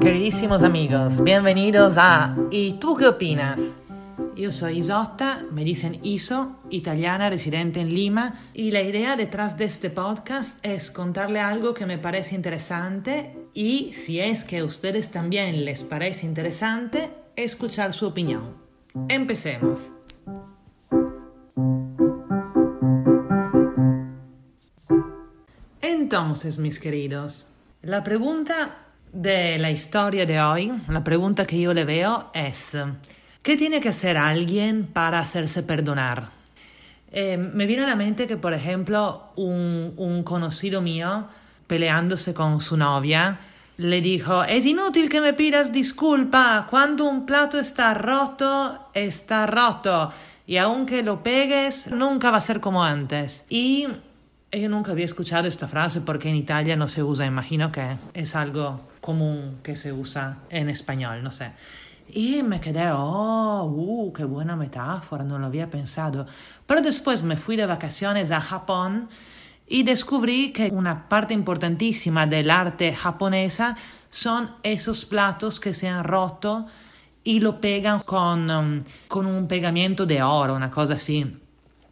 Queridísimos amigos, bienvenidos a ¿Y tú qué opinas? Yo soy Isotta, me dicen Iso, italiana residente en Lima, y la idea detrás de este podcast es contarle algo que me parece interesante y si es que a ustedes también les parece interesante, escuchar su opinión. Empecemos. Entonces, mis queridos, la pregunta de la historia de hoy, la pregunta que yo le veo es, ¿qué tiene que hacer alguien para hacerse perdonar? Eh, me viene a la mente que, por ejemplo, un, un conocido mío, peleándose con su novia, le dijo, es inútil que me pidas disculpa, cuando un plato está roto, está roto, y aunque lo pegues, nunca va a ser como antes. Y yo nunca había escuchado esta frase porque en Italia no se usa, imagino que es algo común que se usa en español, no sé. Y me quedé, oh, uh, qué buena metáfora, no lo había pensado. Pero después me fui de vacaciones a Japón y descubrí que una parte importantísima del arte japonesa son esos platos que se han roto y lo pegan con, um, con un pegamento de oro, una cosa así.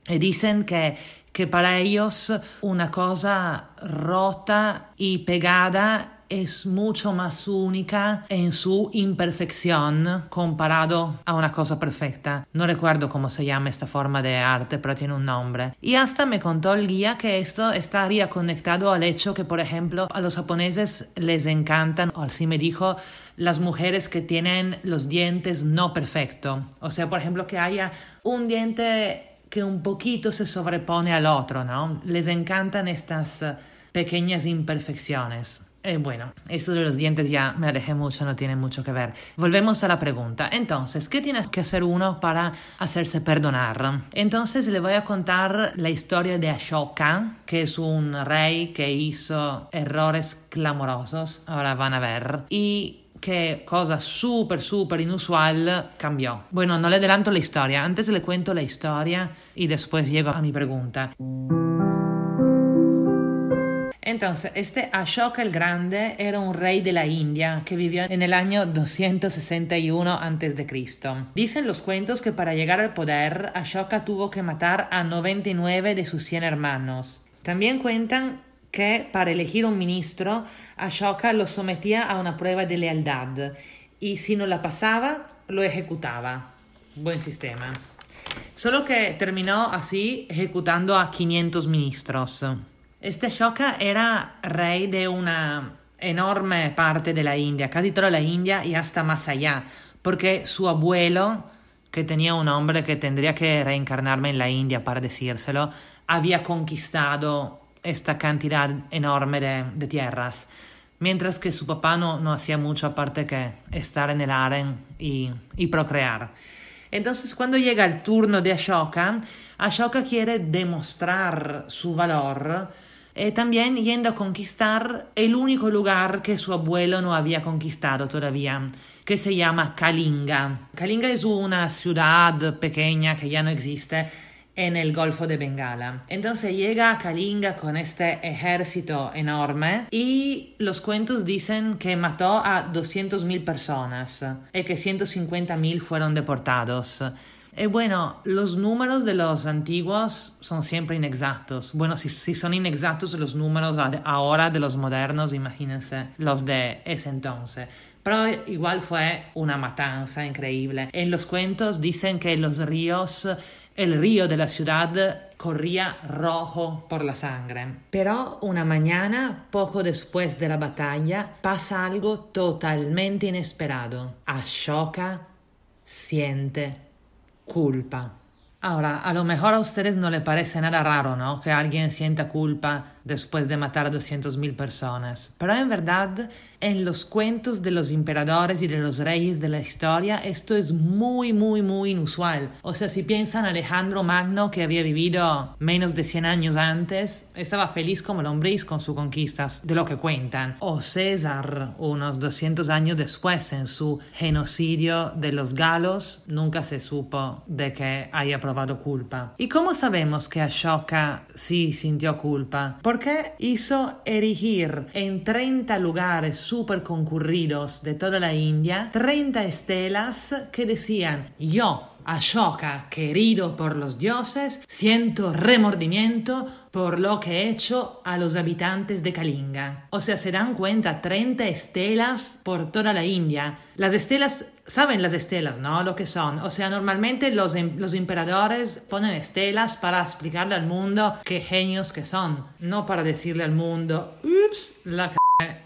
Y dicen que que para ellos una cosa rota y pegada es mucho más única en su imperfección comparado a una cosa perfecta. No recuerdo cómo se llama esta forma de arte, pero tiene un nombre. Y hasta me contó el guía que esto estaría conectado al hecho que, por ejemplo, a los japoneses les encantan, o así me dijo, las mujeres que tienen los dientes no perfectos. O sea, por ejemplo, que haya un diente que un poquito se sobrepone al otro, ¿no? Les encantan estas eh, pequeñas imperfecciones. Eh, bueno, esto de los dientes ya me alejé mucho, no tiene mucho que ver. Volvemos a la pregunta. Entonces, ¿qué tiene que hacer uno para hacerse perdonar? Entonces le voy a contar la historia de Ashoka, que es un rey que hizo errores clamorosos, ahora van a ver, y que cosa súper, súper inusual cambió. Bueno, no le adelanto la historia, antes le cuento la historia y después llego a mi pregunta. Entonces, este Ashoka el Grande era un rey de la India que vivió en el año 261 a.C. Dicen los cuentos que para llegar al poder, Ashoka tuvo que matar a 99 de sus 100 hermanos. También cuentan que para elegir un ministro, Ashoka lo sometía a una prueba de lealtad y si no la pasaba, lo ejecutaba. Buen sistema. Solo que terminó así ejecutando a 500 ministros. Este Ashoka era rey de una enorme parte de la India, casi toda la India y hasta más allá, porque su abuelo, que tenía un hombre que tendría que reencarnarme en la India para decírselo, había conquistado esta cantidad enorme de, tierras, mientras que su papá no, no, hacía mucho aparte que estar en el harem y, y procrear. Entonces, cuando llega el turno de Ashoka, Ashoka quiere demostrar su valor eh, también yendo a conquistar el único lugar que su abuelo no había conquistado todavía, que se llama Kalinga. Kalinga es una ciudad pequeña que ya no existe en el Golfo de Bengala. Entonces llega a Kalinga con este ejército enorme y los cuentos dicen que mató a 200.000 personas y que 150.000 fueron deportados. Y bueno, los números de los antiguos son siempre inexactos. Bueno, si, si son inexactos los números ahora de los modernos, imagínense los de ese entonces. Pero igual fue una matanza increíble. En los cuentos dicen que los ríos el río de la ciudad corría rojo por la sangre. Pero una mañana, poco después de la batalla, pasa algo totalmente inesperado. Ashoka siente culpa. Ahora, a lo mejor a ustedes no le parece nada raro, ¿no? Que alguien sienta culpa después de matar a 200.000 personas. Pero en verdad en los cuentos de los emperadores y de los reyes de la historia esto es muy, muy, muy inusual. O sea, si piensan Alejandro Magno, que había vivido menos de 100 años antes, estaba feliz como lombriz con sus conquistas, de lo que cuentan. O César, unos 200 años después, en su genocidio de los galos, nunca se supo de que haya probado culpa. ¿Y cómo sabemos que Ashoka sí sintió culpa? Porque hizo erigir en 30 lugares súper concurridos de toda la India 30 estelas que decían yo Ashoka, querido por los dioses, siento remordimiento por lo que he hecho a los habitantes de Kalinga. O sea, se dan cuenta, 30 estelas por toda la India. Las estelas, saben las estelas, ¿no? Lo que son. O sea, normalmente los, em, los emperadores ponen estelas para explicarle al mundo qué genios que son. No para decirle al mundo, ups, la c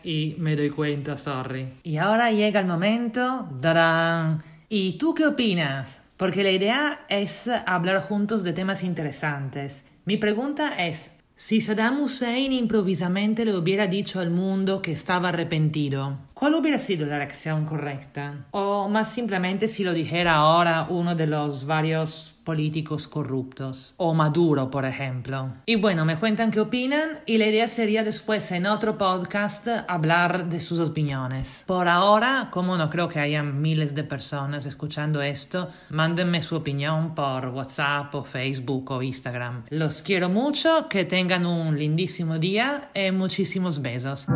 y me doy cuenta, sorry. Y ahora llega el momento, darán. ¿Y tú qué opinas? porque la idea es hablar juntos de temas interesantes. Mi pregunta es, si Saddam Hussein improvisamente le hubiera dicho al mundo que estaba arrepentido, ¿cuál hubiera sido la reacción correcta? O más simplemente si lo dijera ahora uno de los varios políticos corruptos, o Maduro, por ejemplo. Y bueno, me cuentan qué opinan y la idea sería después en otro podcast hablar de sus opiniones. Por ahora, como no creo que haya miles de personas escuchando esto, mándenme su opinión por WhatsApp o Facebook o Instagram. Los quiero mucho, que tengan un lindísimo día y muchísimos besos.